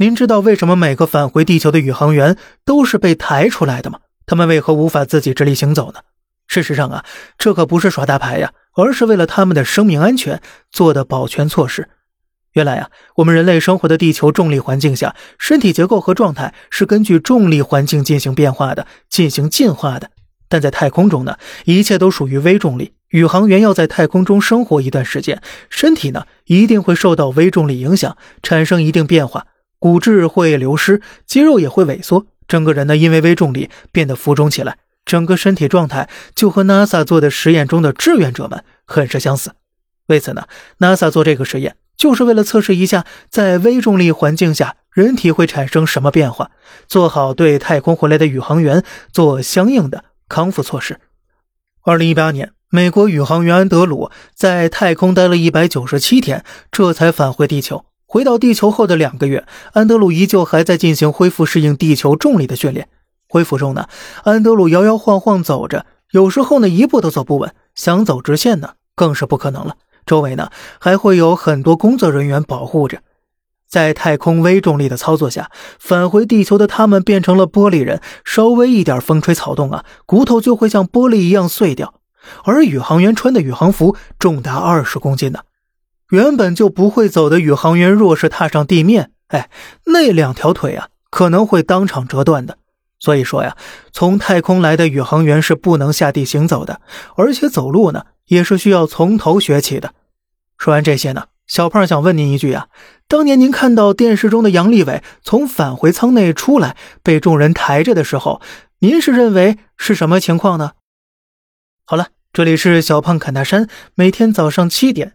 您知道为什么每个返回地球的宇航员都是被抬出来的吗？他们为何无法自己直立行走呢？事实上啊，这可不是耍大牌呀，而是为了他们的生命安全做的保全措施。原来啊，我们人类生活的地球重力环境下，身体结构和状态是根据重力环境进行变化的，进行进化的。但在太空中呢，一切都属于微重力。宇航员要在太空中生活一段时间，身体呢一定会受到微重力影响，产生一定变化，骨质会流失，肌肉也会萎缩，整个人呢因为微重力变得浮肿起来。整个身体状态就和 NASA 做的实验中的志愿者们很是相似。为此呢，NASA 做这个实验就是为了测试一下，在微重力环境下人体会产生什么变化，做好对太空回来的宇航员做相应的康复措施。二零一八年，美国宇航员安德鲁在太空待了一百九十七天，这才返回地球。回到地球后的两个月，安德鲁依旧还在进行恢复适应地球重力的训练。恢复中呢，安德鲁摇摇晃晃走着，有时候呢一步都走不稳，想走直线呢更是不可能了。周围呢还会有很多工作人员保护着。在太空微重力的操作下，返回地球的他们变成了玻璃人，稍微一点风吹草动啊，骨头就会像玻璃一样碎掉。而宇航员穿的宇航服重达二十公斤呢，原本就不会走的宇航员若是踏上地面，哎，那两条腿啊可能会当场折断的。所以说呀，从太空来的宇航员是不能下地行走的，而且走路呢也是需要从头学起的。说完这些呢，小胖想问您一句啊：当年您看到电视中的杨利伟从返回舱内出来，被众人抬着的时候，您是认为是什么情况呢？好了，这里是小胖侃大山，每天早上七点